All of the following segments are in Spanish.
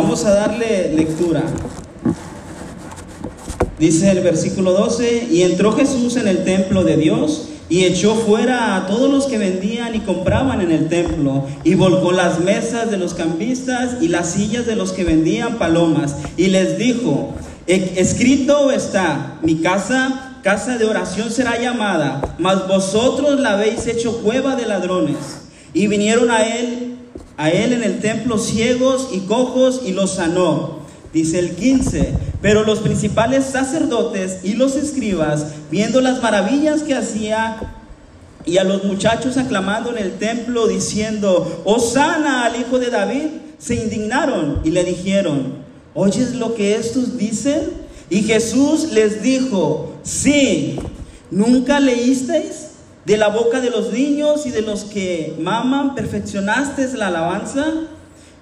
Vamos a darle lectura. Dice el versículo 12, y entró Jesús en el templo de Dios y echó fuera a todos los que vendían y compraban en el templo y volcó las mesas de los cambistas y las sillas de los que vendían palomas y les dijo, escrito está, mi casa, casa de oración será llamada, mas vosotros la habéis hecho cueva de ladrones. Y vinieron a él, a él en el templo ciegos y cojos y los sanó. Dice el 15, pero los principales sacerdotes y los escribas, viendo las maravillas que hacía y a los muchachos aclamando en el templo diciendo, Osana al hijo de David, se indignaron y le dijeron, ¿oyes lo que estos dicen? Y Jesús les dijo, sí, ¿nunca leísteis de la boca de los niños y de los que maman, perfeccionaste la alabanza?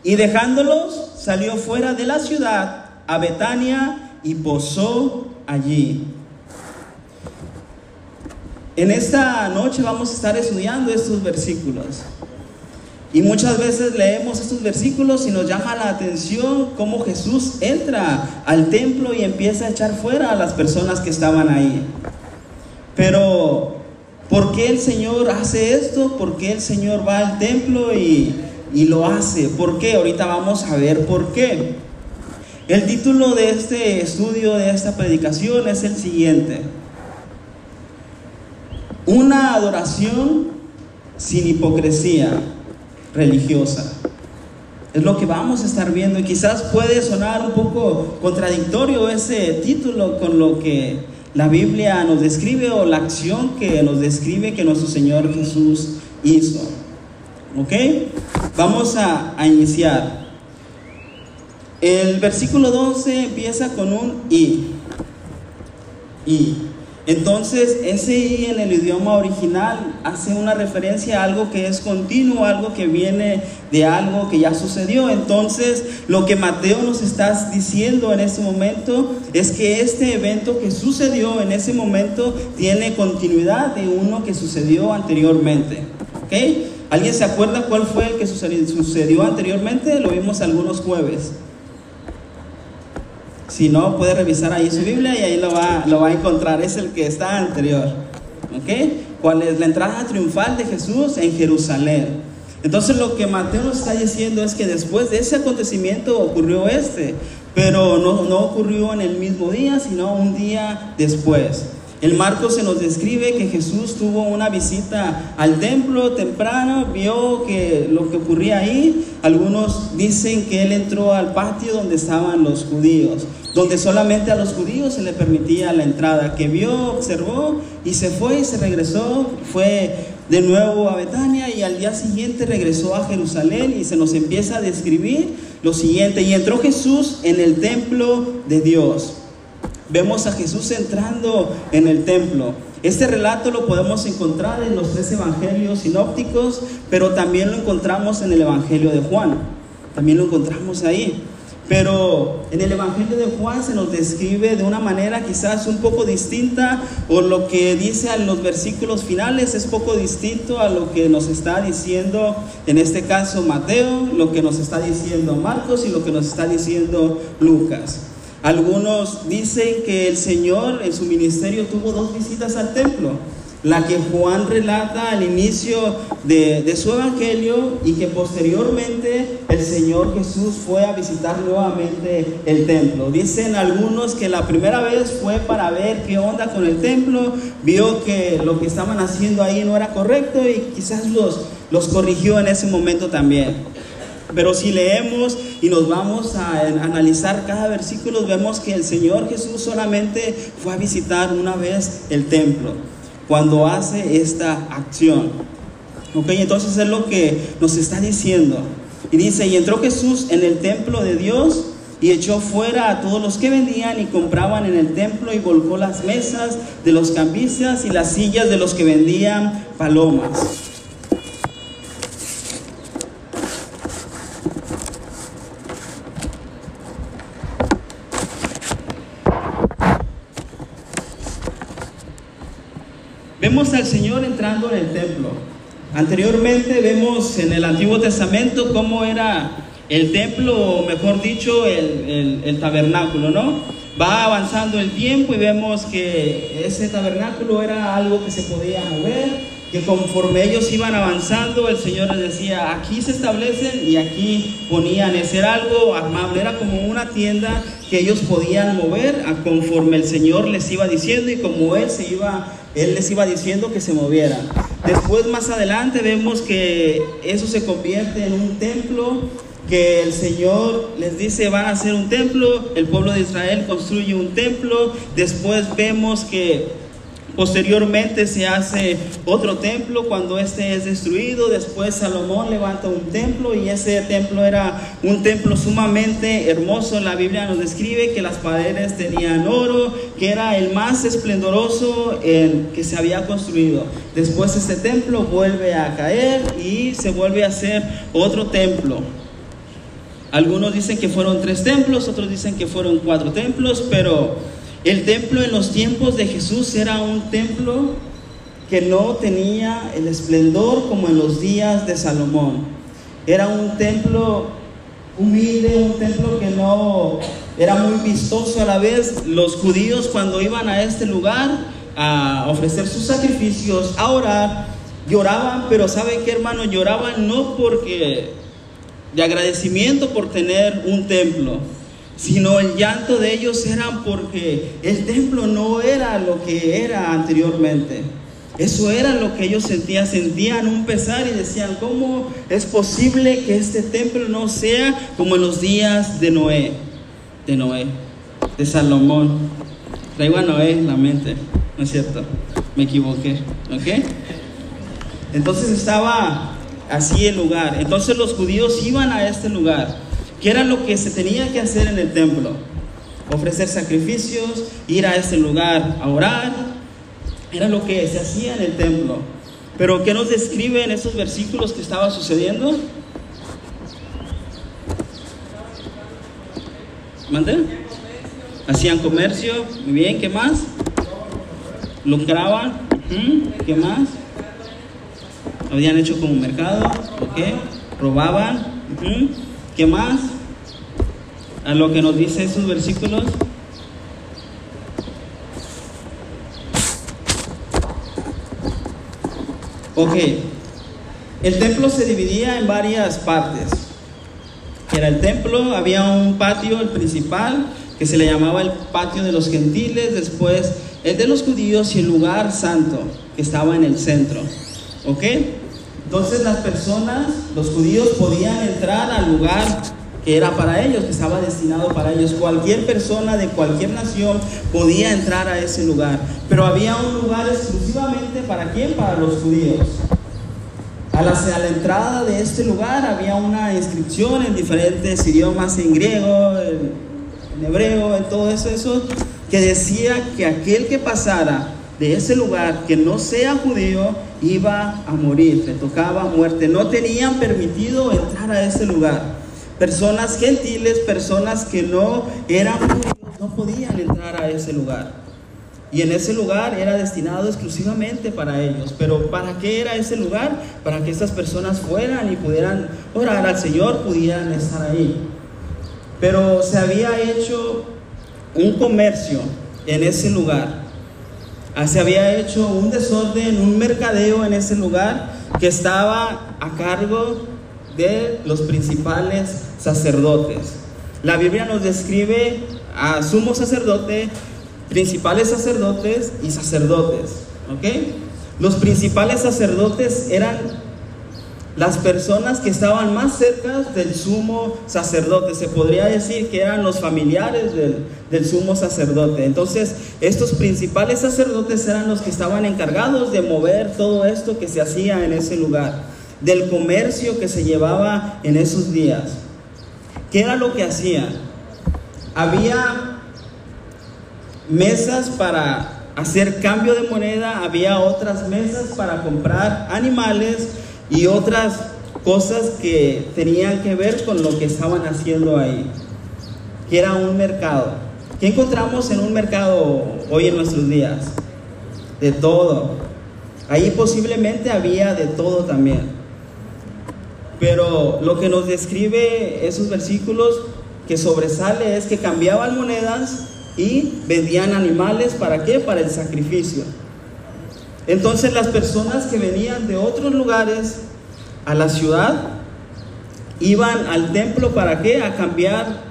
Y dejándolos, salió fuera de la ciudad a Betania y posó allí. En esta noche vamos a estar estudiando estos versículos. Y muchas veces leemos estos versículos y nos llama la atención cómo Jesús entra al templo y empieza a echar fuera a las personas que estaban ahí. Pero, ¿por qué el Señor hace esto? ¿Por qué el Señor va al templo y, y lo hace? ¿Por qué? Ahorita vamos a ver por qué. El título de este estudio, de esta predicación es el siguiente. Una adoración sin hipocresía religiosa. Es lo que vamos a estar viendo y quizás puede sonar un poco contradictorio ese título con lo que la Biblia nos describe o la acción que nos describe que nuestro Señor Jesús hizo. ¿Ok? Vamos a, iniciar. El versículo 12 empieza con un y. Y. Entonces, ese y en el idioma original hace una referencia a algo que es continuo, algo que viene de algo que ya sucedió. Entonces, lo que Mateo nos está diciendo en este momento es que este evento que sucedió en ese momento tiene continuidad de uno que sucedió anteriormente. ¿Ok? ¿Alguien se acuerda cuál fue el que sucedió anteriormente? Lo vimos algunos jueves. Si no, puede revisar ahí su Biblia y ahí lo va, lo va a encontrar. Es el que está anterior. ¿Ok? ¿Cuál es la entrada triunfal de Jesús en Jerusalén? Entonces lo que Mateo nos está diciendo es que después de ese acontecimiento ocurrió este, pero no, no ocurrió en el mismo día, sino un día después. El Marcos se nos describe que Jesús tuvo una visita al templo temprano, vio que lo que ocurría ahí. Algunos dicen que él entró al patio donde estaban los judíos, donde solamente a los judíos se le permitía la entrada, que vio, observó y se fue y se regresó, fue de nuevo a Betania y al día siguiente regresó a Jerusalén y se nos empieza a describir lo siguiente, y entró Jesús en el templo de Dios. Vemos a Jesús entrando en el templo. Este relato lo podemos encontrar en los tres evangelios sinópticos, pero también lo encontramos en el evangelio de Juan. También lo encontramos ahí. Pero en el Evangelio de Juan se nos describe de una manera quizás un poco distinta o lo que dice en los versículos finales es poco distinto a lo que nos está diciendo en este caso Mateo, lo que nos está diciendo Marcos y lo que nos está diciendo Lucas. Algunos dicen que el Señor en su ministerio tuvo dos visitas al templo. La que Juan relata al inicio de, su evangelio y que posteriormente el Señor Jesús fue a visitar nuevamente el templo. Dicen algunos que la primera vez fue para ver qué onda con el templo, vio que lo que estaban haciendo ahí no era correcto y quizás los, los corrigió en ese momento también. Pero si leemos y nos vamos a analizar cada versículo, vemos que el Señor Jesús solamente fue a visitar una vez el templo cuando hace esta acción. Ok, entonces es lo que nos está diciendo. Y dice, y entró Jesús en el templo de Dios y echó fuera a todos los que vendían y compraban en el templo y volcó las mesas de los cambistas y las sillas de los que vendían palomas. Vemos al Señor entrando en el templo. Anteriormente vemos en el Antiguo Testamento cómo era el templo, o mejor dicho, el, tabernáculo, ¿no? Va avanzando el tiempo y vemos que ese tabernáculo era algo que se podía mover, que conforme ellos iban avanzando, el Señor les decía, aquí se establecen y aquí ponían, ese era algo armable, era como una tienda que ellos podían mover a conforme el Señor les iba diciendo y como Él se iba, Él les iba diciendo que se movieran. Después más adelante vemos que eso se convierte en un templo que el Señor les dice van a hacer un templo, el pueblo de Israel construye un templo, después vemos que Posteriormente se hace otro templo cuando este es destruido. Después Salomón levanta un templo y ese templo era un templo sumamente hermoso. La Biblia nos describe que las paredes tenían oro, que era el más esplendoroso que se había construido. Después ese templo vuelve a caer y se vuelve a hacer otro templo. Algunos dicen que fueron tres templos, otros dicen que fueron cuatro templos, pero el templo en los tiempos de Jesús era un templo que no tenía el esplendor como en los días de Salomón. Era un templo humilde, un templo que no era muy vistoso a la vez. Los judíos cuando iban a este lugar a ofrecer sus sacrificios, a orar, lloraban, pero ¿saben qué hermano? Lloraban no porque de agradecimiento por tener un templo, sino el llanto de ellos era porque el templo no era lo que era anteriormente. Eso era lo que ellos sentían, sentían un pesar y decían, ¿cómo es posible que este templo no sea como en los días de Noé? De Noé, de Salomón. Traigo a Noé en la mente, ¿no es cierto? Me equivoqué, ¿ok? Entonces estaba así el lugar. Entonces los judíos iban a este lugar ¿Qué era lo que se tenía que hacer en el templo? Ofrecer sacrificios, ir a ese lugar a orar. Era lo que se hacía en el templo. Pero ¿qué nos describe en esos versículos que estaba sucediendo? ¿Mande? Hacían comercio, muy bien, ¿qué más? Lucraban, ¿qué más? Habían hecho como mercado, ¿ok? Robaban, ¿Qué más? A lo que nos dice esos versículos. Ok, el templo se dividía en varias partes. Era el templo, había un patio, el principal, que se le llamaba el patio de los gentiles, después el de los judíos y el lugar santo, que estaba en el centro. ¿Ok? Entonces las personas, los judíos, podían entrar al lugar que era para ellos, que estaba destinado para ellos. Cualquier persona de cualquier nación podía entrar a ese lugar. Pero había un lugar exclusivamente para quién? Para los judíos. A la, entrada de este lugar había una inscripción en diferentes idiomas, en griego, en, hebreo, en todo eso, eso, que decía que aquel que pasara de ese lugar que no sea judío iba a morir, le tocaba muerte. No tenían permitido entrar a ese lugar. Personas gentiles, personas que no eran no podían entrar a ese lugar. Y en ese lugar era destinado exclusivamente para ellos. Pero ¿para qué era ese lugar? Para que estas personas fueran y pudieran orar al Señor, pudieran estar ahí. Pero se había hecho un comercio en ese lugar se había hecho un desorden, un mercadeo en ese lugar que estaba a cargo de los principales sacerdotes. La Biblia nos describe a sumo sacerdote, principales sacerdotes y sacerdotes. Los principales sacerdotes eran las personas que estaban más cerca del sumo sacerdote. Se podría decir que eran los familiares del, sumo sacerdote. Entonces, estos principales sacerdotes eran los que estaban encargados de mover todo esto que se hacía en ese lugar, del comercio que se llevaba en esos días. ¿Qué era lo que hacían? Había mesas para hacer cambio de moneda, había otras mesas para comprar animales, y otras cosas que tenían que ver con lo que estaban haciendo ahí, que era un mercado. ¿Qué encontramos en un mercado hoy en nuestros días? De todo. Ahí posiblemente había de todo también. Pero lo que nos describe esos versículos que sobresale es que cambiaban monedas y vendían animales para qué? Para el sacrificio. Entonces las personas que venían de otros lugares a la ciudad iban al templo para qué? A cambiar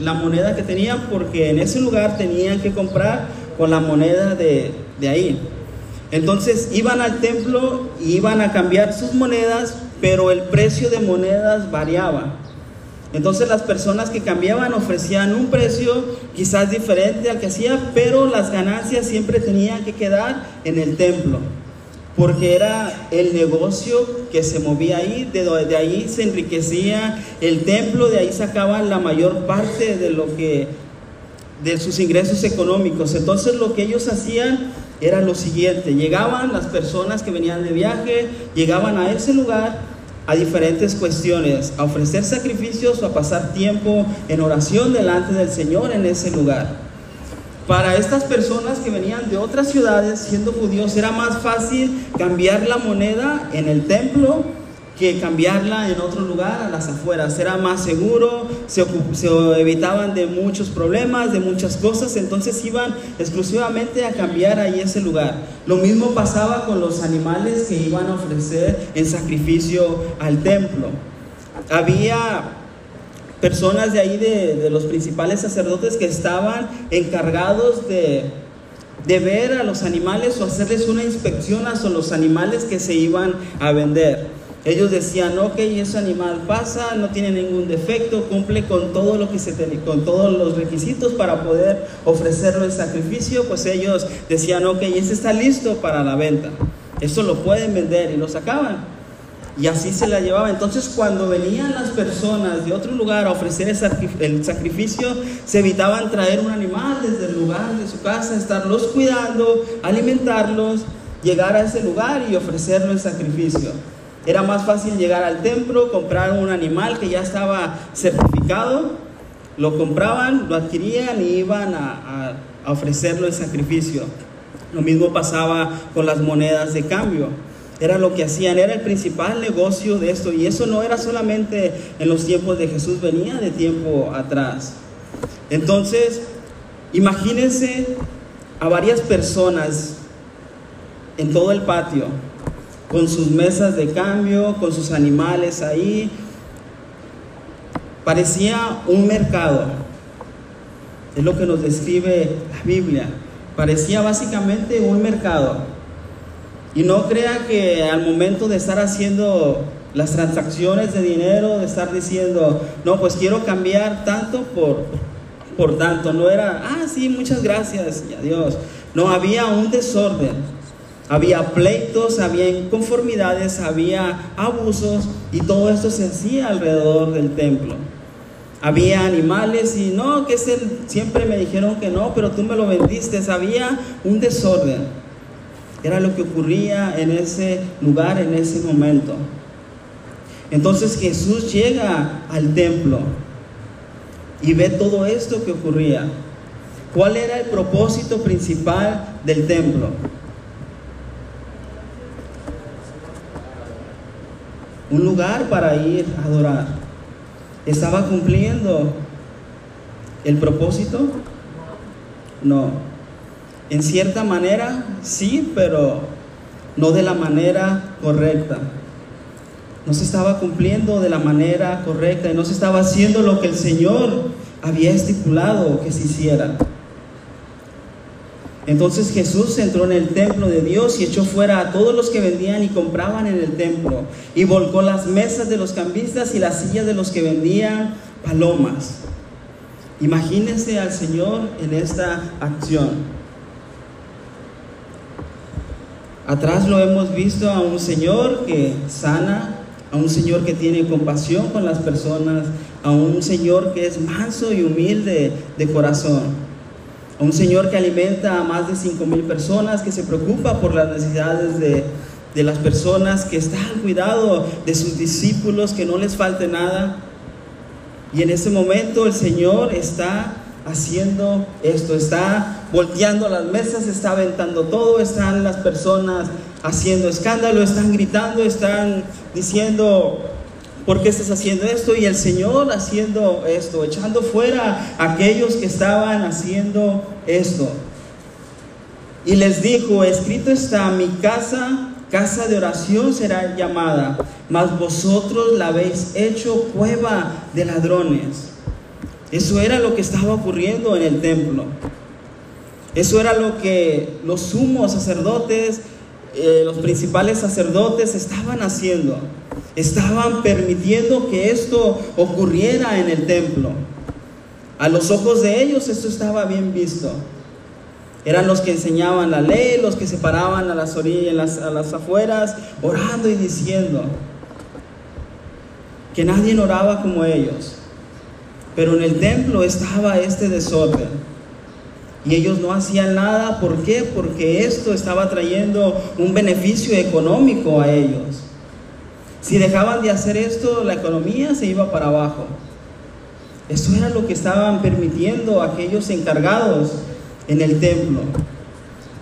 la moneda que tenían porque en ese lugar tenían que comprar con la moneda de, de ahí. Entonces iban al templo y iban a cambiar sus monedas, pero el precio de monedas variaba. Entonces las personas que cambiaban ofrecían un precio quizás diferente al que hacía, pero las ganancias siempre tenían que quedar en el templo, porque era el negocio que se movía ahí, de, de ahí se enriquecía el templo, de ahí sacaban la mayor parte de lo que de sus ingresos económicos. Entonces lo que ellos hacían era lo siguiente, llegaban las personas que venían de viaje, llegaban a ese lugar a diferentes cuestiones, a ofrecer sacrificios o a pasar tiempo en oración delante del Señor en ese lugar. Para estas personas que venían de otras ciudades siendo judíos era más fácil cambiar la moneda en el templo que cambiarla en otro lugar, a las afueras. Era más seguro, se, evitaban de muchos problemas, de muchas cosas, entonces iban exclusivamente a cambiar ahí ese lugar. Lo mismo pasaba con los animales que iban a ofrecer en sacrificio al templo. Había personas de ahí, de, de los principales sacerdotes, que estaban encargados de, de ver a los animales o hacerles una inspección a los animales que se iban a vender. Ellos decían, ok, ese animal pasa, no tiene ningún defecto, cumple con todo lo que se con todos los requisitos para poder ofrecerlo en sacrificio, pues ellos decían, ok, ese está listo para la venta. Eso lo pueden vender y lo sacaban. Y así se la llevaba. Entonces cuando venían las personas de otro lugar a ofrecer el sacrificio, se evitaban traer un animal desde el lugar de su casa, estarlos cuidando, alimentarlos, llegar a ese lugar y ofrecerlo en sacrificio. Era más fácil llegar al templo, comprar un animal que ya estaba certificado, lo compraban, lo adquirían y iban a, ofrecerlo en sacrificio. Lo mismo pasaba con las monedas de cambio. Era lo que hacían, era el principal negocio de esto. Y eso no era solamente en los tiempos de Jesús, venía de tiempo atrás. Entonces, imagínense a varias personas en todo el patio con sus mesas de cambio, con sus animales ahí. Parecía un mercado. Es lo que nos describe la Biblia. Parecía básicamente un mercado. Y no crea que al momento de estar haciendo las transacciones de dinero, de estar diciendo, no, pues quiero cambiar tanto por, por tanto. No era, ah, sí, muchas gracias y adiós. No, había un desorden. Había pleitos, había inconformidades, había abusos y todo esto se hacía alrededor del templo. Había animales y no, que siempre me dijeron que no, pero tú me lo vendiste. Había un desorden. Era lo que ocurría en ese lugar, en ese momento. Entonces Jesús llega al templo y ve todo esto que ocurría. ¿Cuál era el propósito principal del templo? Un lugar para ir a adorar. ¿Estaba cumpliendo el propósito? No. En cierta manera, sí, pero no de la manera correcta. No se estaba cumpliendo de la manera correcta y no se estaba haciendo lo que el Señor había estipulado que se hiciera. Entonces Jesús entró en el templo de Dios y echó fuera a todos los que vendían y compraban en el templo y volcó las mesas de los cambistas y las sillas de los que vendían palomas. Imagínense al Señor en esta acción. Atrás lo hemos visto a un Señor que sana, a un Señor que tiene compasión con las personas, a un Señor que es manso y humilde de corazón un Señor que alimenta a más de 5 mil personas, que se preocupa por las necesidades de, de las personas, que está al cuidado de sus discípulos, que no les falte nada. Y en ese momento el Señor está haciendo esto, está volteando las mesas, está aventando todo, están las personas haciendo escándalo, están gritando, están diciendo ¿Por qué estás haciendo esto? Y el Señor haciendo esto, echando fuera a aquellos que estaban haciendo esto. Y les dijo, escrito está, mi casa, casa de oración será llamada, mas vosotros la habéis hecho cueva de ladrones. Eso era lo que estaba ocurriendo en el templo. Eso era lo que los sumos sacerdotes, eh, los principales sacerdotes estaban haciendo. Estaban permitiendo que esto ocurriera en el templo. A los ojos de ellos esto estaba bien visto. Eran los que enseñaban la ley, los que se paraban a las orillas, a las afueras, orando y diciendo que nadie oraba como ellos. Pero en el templo estaba este desorden. Y ellos no hacían nada. ¿Por qué? Porque esto estaba trayendo un beneficio económico a ellos. Si dejaban de hacer esto, la economía se iba para abajo. Eso era lo que estaban permitiendo aquellos encargados en el templo.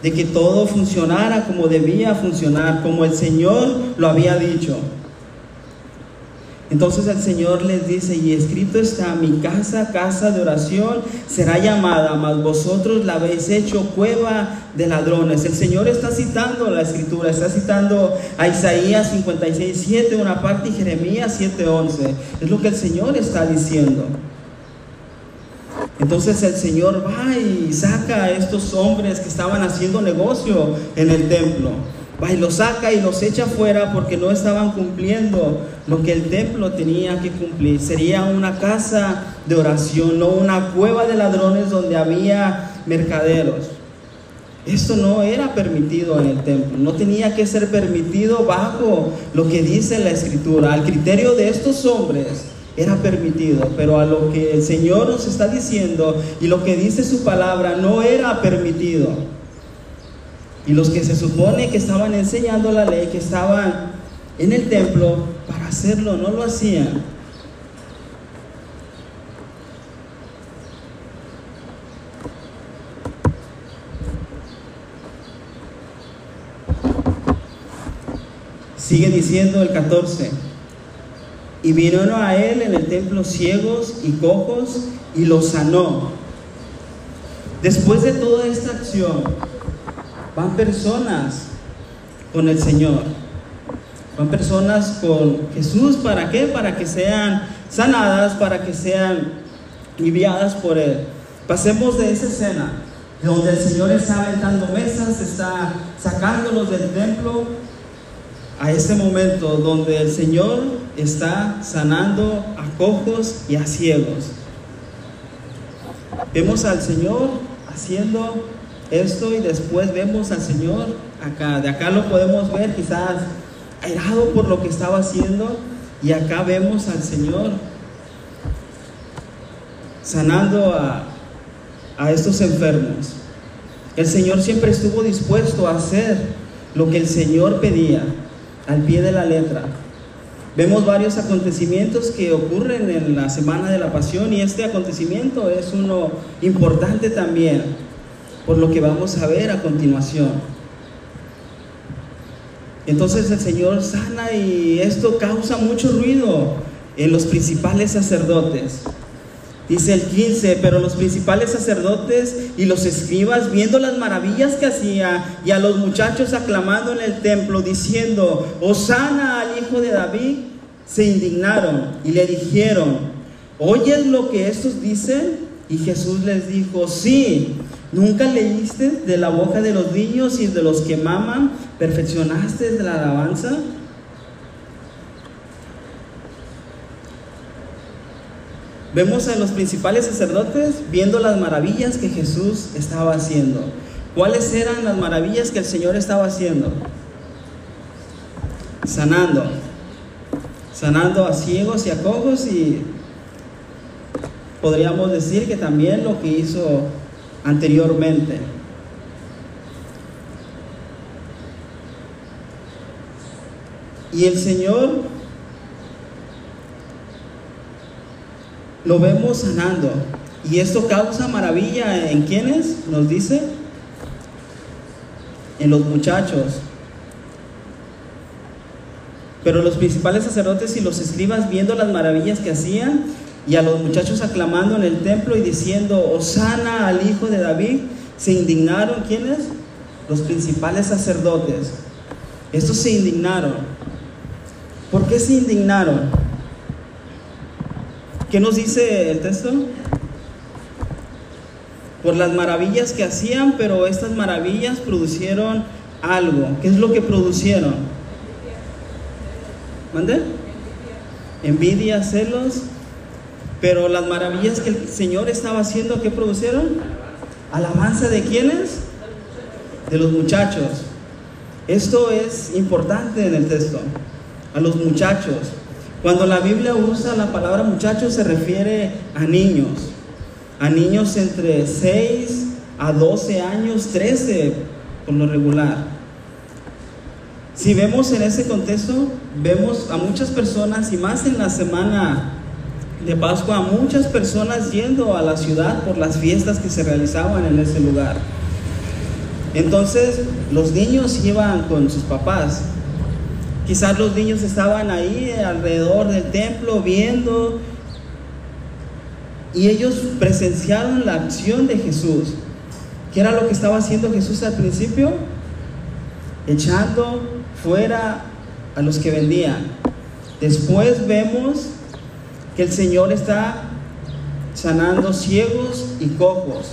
De que todo funcionara como debía funcionar, como el Señor lo había dicho. Entonces el Señor les dice, y escrito está, mi casa, casa de oración, será llamada, mas vosotros la habéis hecho cueva de ladrones. El Señor está citando la escritura, está citando a Isaías 56, 7, una parte, y Jeremías 7, 11. Es lo que el Señor está diciendo. Entonces el Señor va y saca a estos hombres que estaban haciendo negocio en el templo va y los saca y los echa fuera porque no estaban cumpliendo lo que el templo tenía que cumplir. Sería una casa de oración, no una cueva de ladrones donde había mercaderos. Esto no era permitido en el templo, no tenía que ser permitido bajo lo que dice la escritura. Al criterio de estos hombres era permitido, pero a lo que el Señor nos está diciendo y lo que dice su palabra no era permitido. Y los que se supone que estaban enseñando la ley, que estaban en el templo para hacerlo, no lo hacían. Sigue diciendo el 14. Y vinieron a él en el templo ciegos y cojos y los sanó. Después de toda esta acción, van personas con el Señor. Van personas con Jesús, ¿para qué? Para que sean sanadas, para que sean enviadas por Él. Pasemos de esa escena, donde el Señor está aventando mesas, está sacándolos del templo, a ese momento donde el Señor está sanando a cojos y a ciegos. Vemos al Señor haciendo esto y después vemos al Señor acá. De acá lo podemos ver quizás airado por lo que estaba haciendo y acá vemos al Señor sanando a, a estos enfermos. El Señor siempre estuvo dispuesto a hacer lo que el Señor pedía al pie de la letra. Vemos varios acontecimientos que ocurren en la semana de la pasión y este acontecimiento es uno importante también por lo que vamos a ver a continuación. Entonces el Señor sana y esto causa mucho ruido en los principales sacerdotes. Dice el 15, pero los principales sacerdotes y los escribas, viendo las maravillas que hacía y a los muchachos aclamando en el templo, diciendo, Osana al hijo de David, se indignaron y le dijeron, ¿oyes lo que estos dicen? Y Jesús les dijo, sí, ¿Nunca leíste de la boca de los niños y de los que maman? ¿Perfeccionaste de la alabanza? Vemos a los principales sacerdotes viendo las maravillas que Jesús estaba haciendo. ¿Cuáles eran las maravillas que el Señor estaba haciendo? Sanando. Sanando a ciegos y a cojos y podríamos decir que también lo que hizo anteriormente. Y el Señor lo vemos sanando. Y esto causa maravilla en quienes, nos dice, en los muchachos. Pero los principales sacerdotes y los escribas viendo las maravillas que hacían y a los muchachos aclamando en el templo y diciendo, Osana al hijo de David, se indignaron. ¿Quiénes? Los principales sacerdotes. Estos se indignaron. ¿Por qué se indignaron? ¿Qué nos dice el texto? Por las maravillas que hacían, pero estas maravillas producieron algo. ¿Qué es lo que producieron? ¿Mande? Envidia, celos. Pero las maravillas que el Señor estaba haciendo, ¿qué produjeron? Alabanza de quiénes? De los muchachos. Esto es importante en el texto. A los muchachos. Cuando la Biblia usa la palabra muchachos se refiere a niños. A niños entre 6 a 12 años, 13 por lo regular. Si vemos en ese contexto, vemos a muchas personas y más en la semana de Pascua, a muchas personas yendo a la ciudad por las fiestas que se realizaban en ese lugar. Entonces los niños iban con sus papás. Quizás los niños estaban ahí alrededor del templo viendo y ellos presenciaron la acción de Jesús. ¿Qué era lo que estaba haciendo Jesús al principio? Echando fuera a los que vendían. Después vemos que el Señor está sanando ciegos y cojos.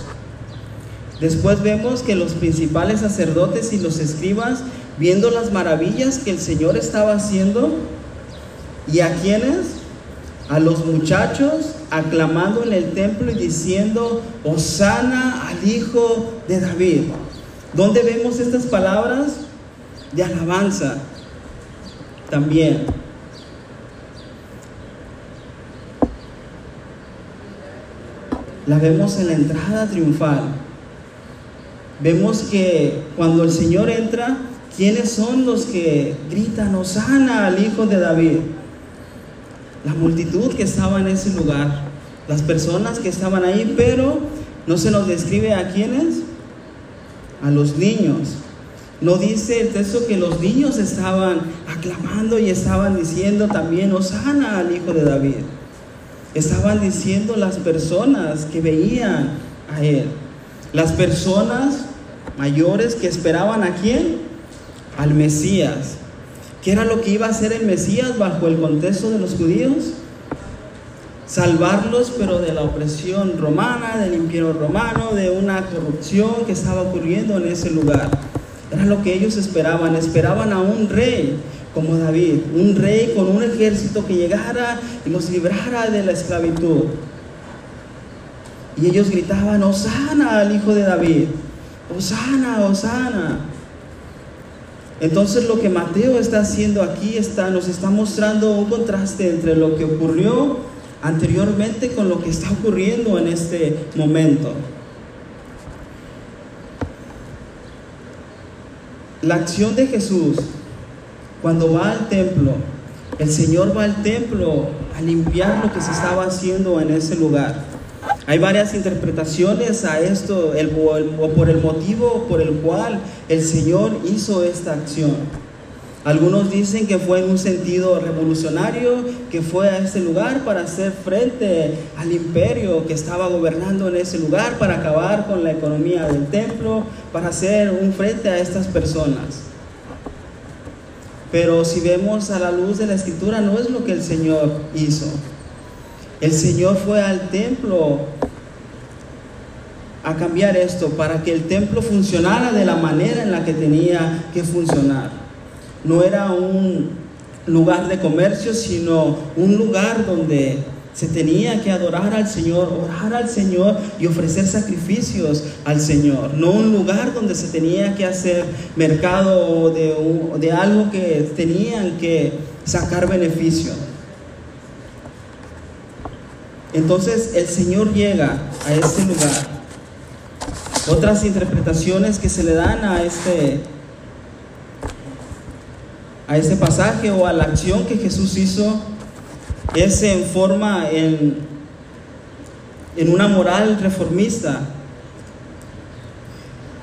Después vemos que los principales sacerdotes y los escribas, viendo las maravillas que el Señor estaba haciendo, ¿y a quienes? A los muchachos aclamando en el templo y diciendo, Osana al Hijo de David. ¿Dónde vemos estas palabras? De alabanza también. La vemos en la entrada triunfal. Vemos que cuando el Señor entra, ¿quiénes son los que gritan, Osana al Hijo de David? La multitud que estaba en ese lugar, las personas que estaban ahí, pero no se nos describe a quiénes, a los niños. No dice el texto que los niños estaban aclamando y estaban diciendo también, Osana al Hijo de David estaban diciendo las personas que veían a él. Las personas mayores que esperaban a quién? Al Mesías. ¿Qué era lo que iba a hacer el Mesías bajo el contexto de los judíos? Salvarlos, pero de la opresión romana, del imperio romano, de una corrupción que estaba ocurriendo en ese lugar. Era lo que ellos esperaban. Esperaban a un rey como David, un rey con un ejército que llegara y los librara de la esclavitud. Y ellos gritaban, Osana al hijo de David, Osana, Osana. Entonces lo que Mateo está haciendo aquí está, nos está mostrando un contraste entre lo que ocurrió anteriormente con lo que está ocurriendo en este momento. La acción de Jesús cuando va al templo, el Señor va al templo a limpiar lo que se estaba haciendo en ese lugar. Hay varias interpretaciones a esto, o por el motivo por el cual el Señor hizo esta acción. Algunos dicen que fue en un sentido revolucionario, que fue a ese lugar para hacer frente al imperio que estaba gobernando en ese lugar, para acabar con la economía del templo, para hacer un frente a estas personas. Pero si vemos a la luz de la escritura, no es lo que el Señor hizo. El Señor fue al templo a cambiar esto para que el templo funcionara de la manera en la que tenía que funcionar. No era un lugar de comercio, sino un lugar donde se tenía que adorar al Señor, orar al Señor y ofrecer sacrificios al Señor. No un lugar donde se tenía que hacer mercado de, de algo que tenían que sacar beneficio. Entonces el Señor llega a este lugar. Otras interpretaciones que se le dan a este, a este pasaje o a la acción que Jesús hizo es en forma en, en una moral reformista.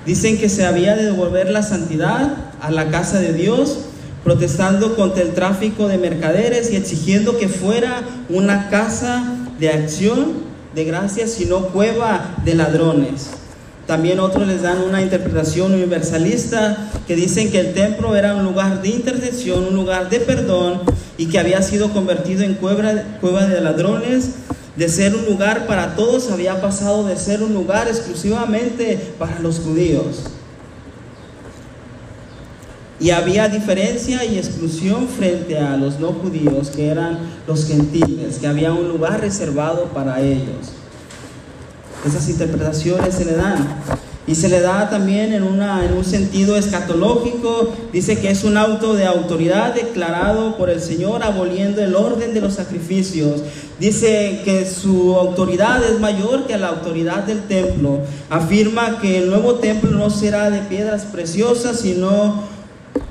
Dicen que se había de devolver la santidad a la casa de Dios protestando contra el tráfico de mercaderes y exigiendo que fuera una casa de acción de gracias, sino cueva de ladrones. También otros les dan una interpretación universalista que dicen que el templo era un lugar de intercesión, un lugar de perdón y que había sido convertido en cueva, de ladrones. De ser un lugar para todos había pasado de ser un lugar exclusivamente para los judíos. Y había diferencia y exclusión frente a los no judíos, que eran los gentiles, que había un lugar reservado para ellos. Esas interpretaciones se le dan. Y se le da también en, una, en un sentido escatológico. Dice que es un auto de autoridad declarado por el Señor aboliendo el orden de los sacrificios. Dice que su autoridad es mayor que la autoridad del templo. Afirma que el nuevo templo no será de piedras preciosas, sino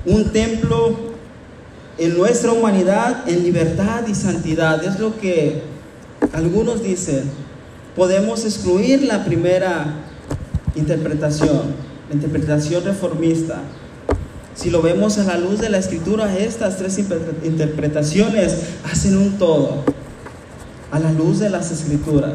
un templo en nuestra humanidad en libertad y santidad. Es lo que algunos dicen. Podemos excluir la primera interpretación, interpretación reformista. Si lo vemos a la luz de la escritura, estas tres interpretaciones hacen un todo, a la luz de las escrituras.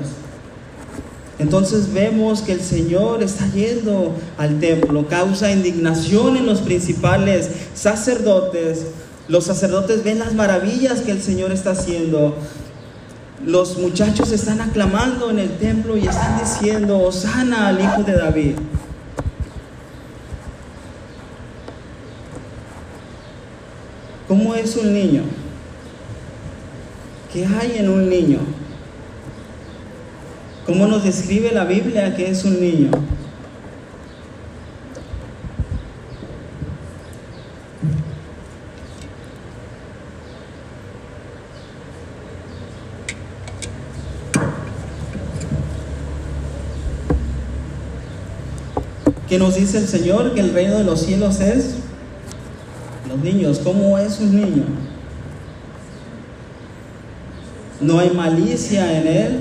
Entonces vemos que el Señor está yendo al templo, causa indignación en los principales sacerdotes. Los sacerdotes ven las maravillas que el Señor está haciendo. Los muchachos están aclamando en el templo y están diciendo, Osana al Hijo de David. ¿Cómo es un niño? ¿Qué hay en un niño? ¿Cómo nos describe la Biblia que es un niño? ¿Qué nos dice el Señor? Que el reino de los cielos es los niños. ¿Cómo es un niño? No hay malicia en él,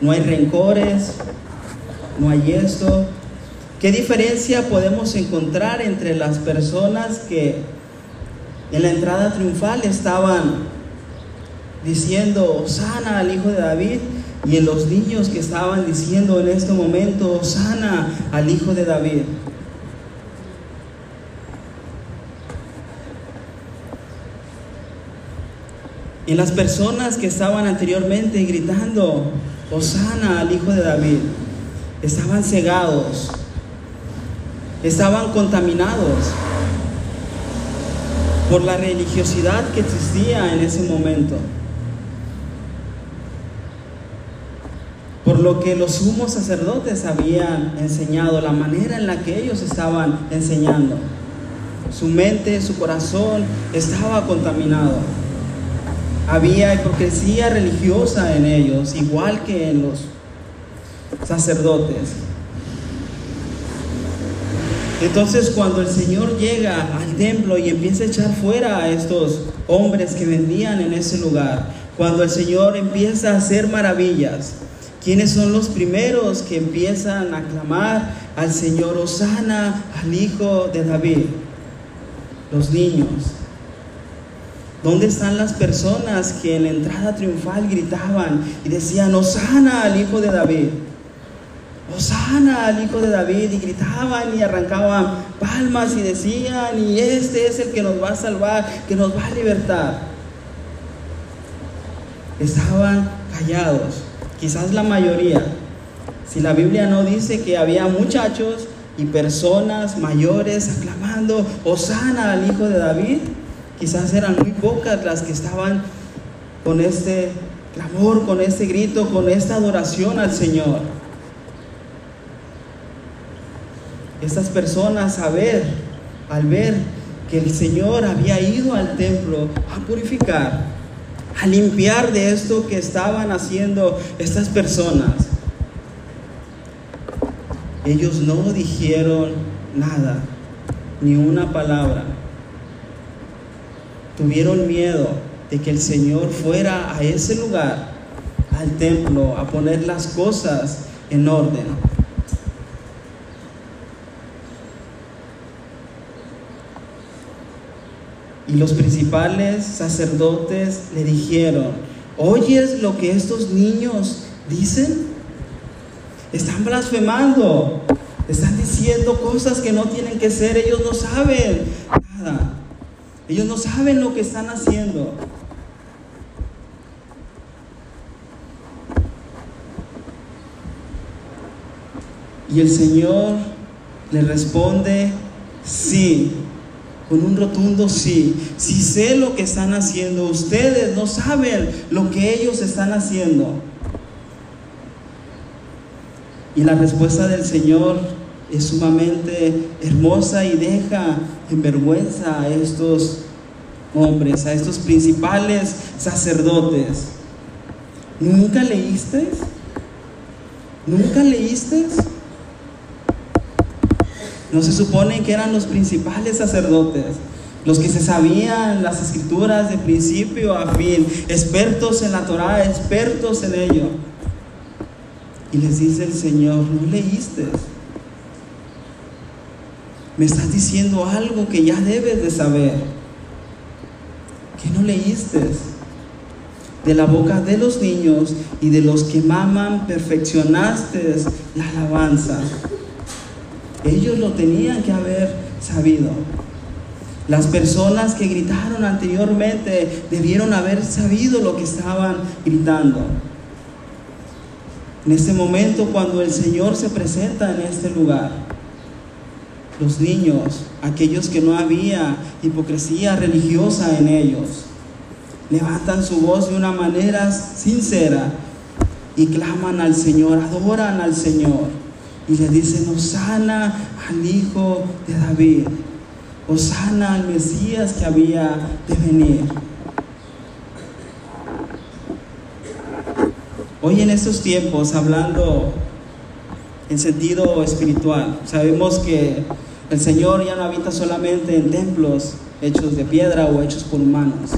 no hay rencores, no hay esto. ¿Qué diferencia podemos encontrar entre las personas que en la entrada triunfal estaban diciendo, sana al Hijo de David, y en los niños que estaban diciendo en este momento, sana al Hijo de David? Y las personas que estaban anteriormente gritando, Osana al Hijo de David, estaban cegados, estaban contaminados por la religiosidad que existía en ese momento. Lo que los sumos sacerdotes habían enseñado, la manera en la que ellos estaban enseñando. Su mente, su corazón estaba contaminado. Había hipocresía religiosa en ellos, igual que en los sacerdotes. Entonces cuando el Señor llega al templo y empieza a echar fuera a estos hombres que vendían en ese lugar, cuando el Señor empieza a hacer maravillas, ¿quiénes son los primeros que empiezan a clamar al Señor Osana, al Hijo de David? Los niños. ¿Dónde están las personas que en la entrada triunfal gritaban y decían, Osana al Hijo de David? Osana al Hijo de David y gritaban y arrancaban palmas y decían, y este es el que nos va a salvar, que nos va a libertar. Estaban callados, quizás la mayoría. Si la Biblia no dice que había muchachos y personas mayores aclamando, Osana al Hijo de David, Quizás eran muy pocas las que estaban con este clamor, con este grito, con esta adoración al Señor. Estas personas a ver, al ver que el Señor había ido al templo a purificar, a limpiar de esto que estaban haciendo estas personas, ellos no dijeron nada, ni una palabra tuvieron miedo de que el Señor fuera a ese lugar, al templo, a poner las cosas en orden. Y los principales sacerdotes le dijeron, ¿oyes lo que estos niños dicen? Están blasfemando, están diciendo cosas que no tienen que ser, ellos no saben nada, ellos no saben lo que están haciendo. Y el Señor le responde, sí, con un rotundo sí. Si sé lo que están haciendo, ustedes no saben lo que ellos están haciendo. Y la respuesta del Señor es sumamente hermosa y deja en vergüenza a estos hombres, a estos principales sacerdotes. ¿Nunca leíste? ¿Nunca leíste? No se supone que eran los principales sacerdotes, los que se sabían las escrituras de principio a fin, expertos en la Torah, expertos en ello. Y les dice el Señor, no leíste. Me estás diciendo algo que ya debes de saber. Que no leíste. De la boca de los niños y de los que maman perfeccionaste la alabanza. Ellos lo tenían que haber sabido. Las personas que gritaron anteriormente debieron haber sabido lo que estaban gritando. En este momento, cuando el Señor se presenta en este lugar, los niños, aquellos que no había hipocresía religiosa en ellos, levantan su voz de una manera sincera y claman al Señor, adoran al Señor y le dicen, Osana al Hijo de David, Osana al Mesías que había de venir. Hoy en estos tiempos, hablando en sentido espiritual, sabemos que el Señor ya no habita solamente en templos hechos de piedra o hechos por humanos.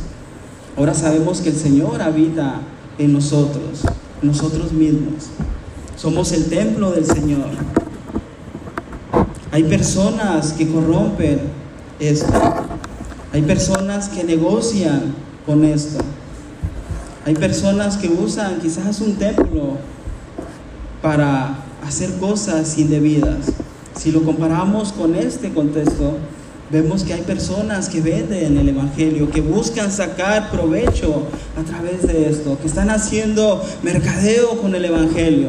Ahora sabemos que el Señor habita en nosotros, en nosotros mismos. Somos el templo del Señor. Hay personas que corrompen esto. Hay personas que negocian con esto. Hay personas que usan quizás un templo para hacer cosas indebidas. Si lo comparamos con este contexto, vemos que hay personas que venden el Evangelio, que buscan sacar provecho a través de esto, que están haciendo mercadeo con el Evangelio.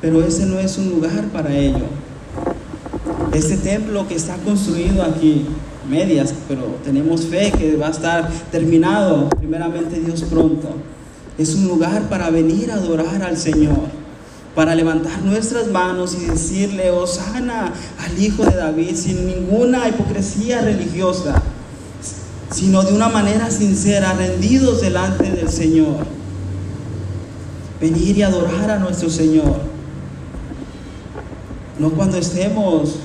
Pero ese no es un lugar para ello. Este templo que está construido aquí, medias, pero tenemos fe que va a estar terminado, primeramente Dios pronto. Es un lugar para venir a adorar al Señor, para levantar nuestras manos y decirle, Osana al Hijo de David, sin ninguna hipocresía religiosa, sino de una manera sincera, rendidos delante del Señor. Venir y adorar a nuestro Señor. No cuando estemos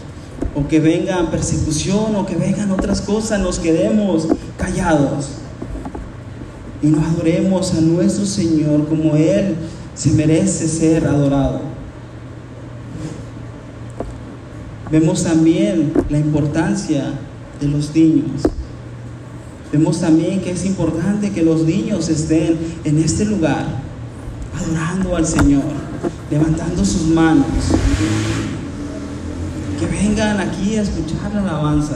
o que vengan persecución o que vengan otras cosas, nos quedemos callados y no adoremos a nuestro Señor como Él se merece ser adorado. Vemos también la importancia de los niños. Vemos también que es importante que los niños estén en este lugar, adorando al Señor, levantando sus manos, que vengan aquí a escuchar la alabanza.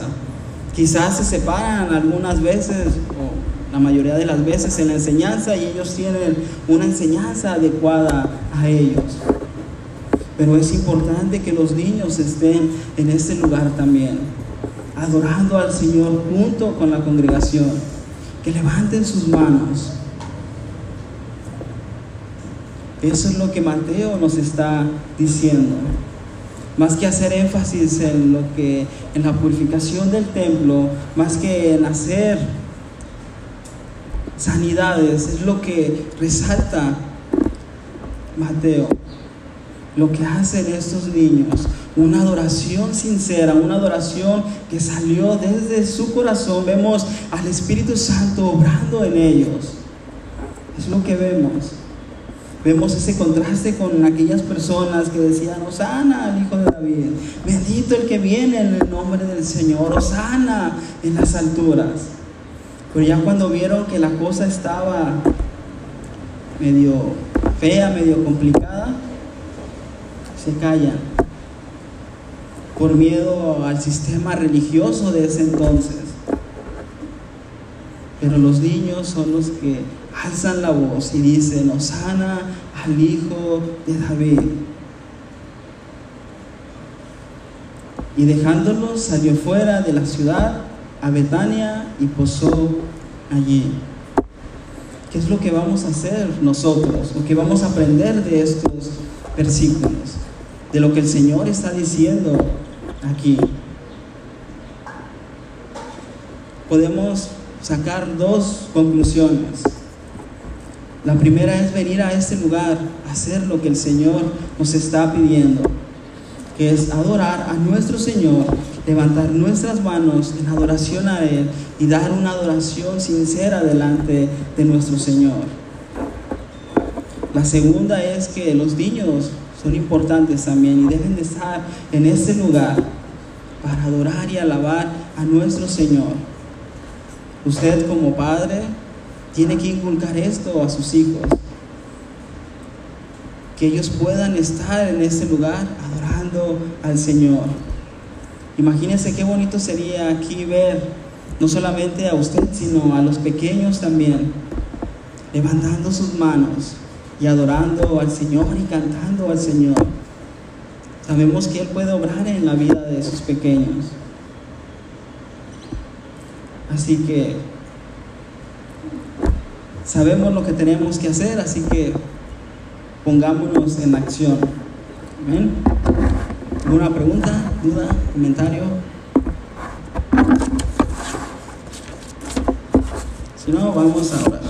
Quizás se separan algunas veces, o la mayoría de las veces, en la enseñanza y ellos tienen una enseñanza adecuada a ellos. Pero es importante que los niños estén en este lugar también, adorando al Señor junto con la congregación, que levanten sus manos. Eso es lo que Mateo nos está diciendo más que hacer énfasis en lo que en la purificación del templo, más que en hacer sanidades, es lo que resalta Mateo. Lo que hacen estos niños, una adoración sincera, una adoración que salió desde su corazón. Vemos al Espíritu Santo obrando en ellos. Es lo que vemos. Vemos ese contraste con aquellas personas que decían, Osana al Hijo de David, bendito el que viene en el nombre del Señor, Osana en las alturas. Pero ya cuando vieron que la cosa estaba medio fea, medio complicada, se callan por miedo al sistema religioso de ese entonces. Pero los niños son los que alzan la voz y dicen, Osana al Hijo de David. Y dejándolos salió fuera de la ciudad a Betania y posó allí. ¿Qué es lo que vamos a hacer nosotros? Lo que vamos a aprender de estos versículos, de lo que el Señor está diciendo aquí. Podemos sacar dos conclusiones. La primera es venir a este lugar, hacer lo que el Señor nos está pidiendo, que es adorar a nuestro Señor, levantar nuestras manos en adoración a Él y dar una adoración sincera delante de nuestro Señor. La segunda es que los niños son importantes también y deben de estar en este lugar para adorar y alabar a nuestro Señor. Usted como padre tiene que inculcar esto a sus hijos. Que ellos puedan estar en ese lugar adorando al Señor. Imagínense qué bonito sería aquí ver no solamente a usted, sino a los pequeños también, levantando sus manos y adorando al Señor y cantando al Señor. Sabemos que Él puede obrar en la vida de sus pequeños. Así que sabemos lo que tenemos que hacer, así que pongámonos en acción. Amén. ¿Alguna pregunta, duda, comentario? Si no, vamos a orar.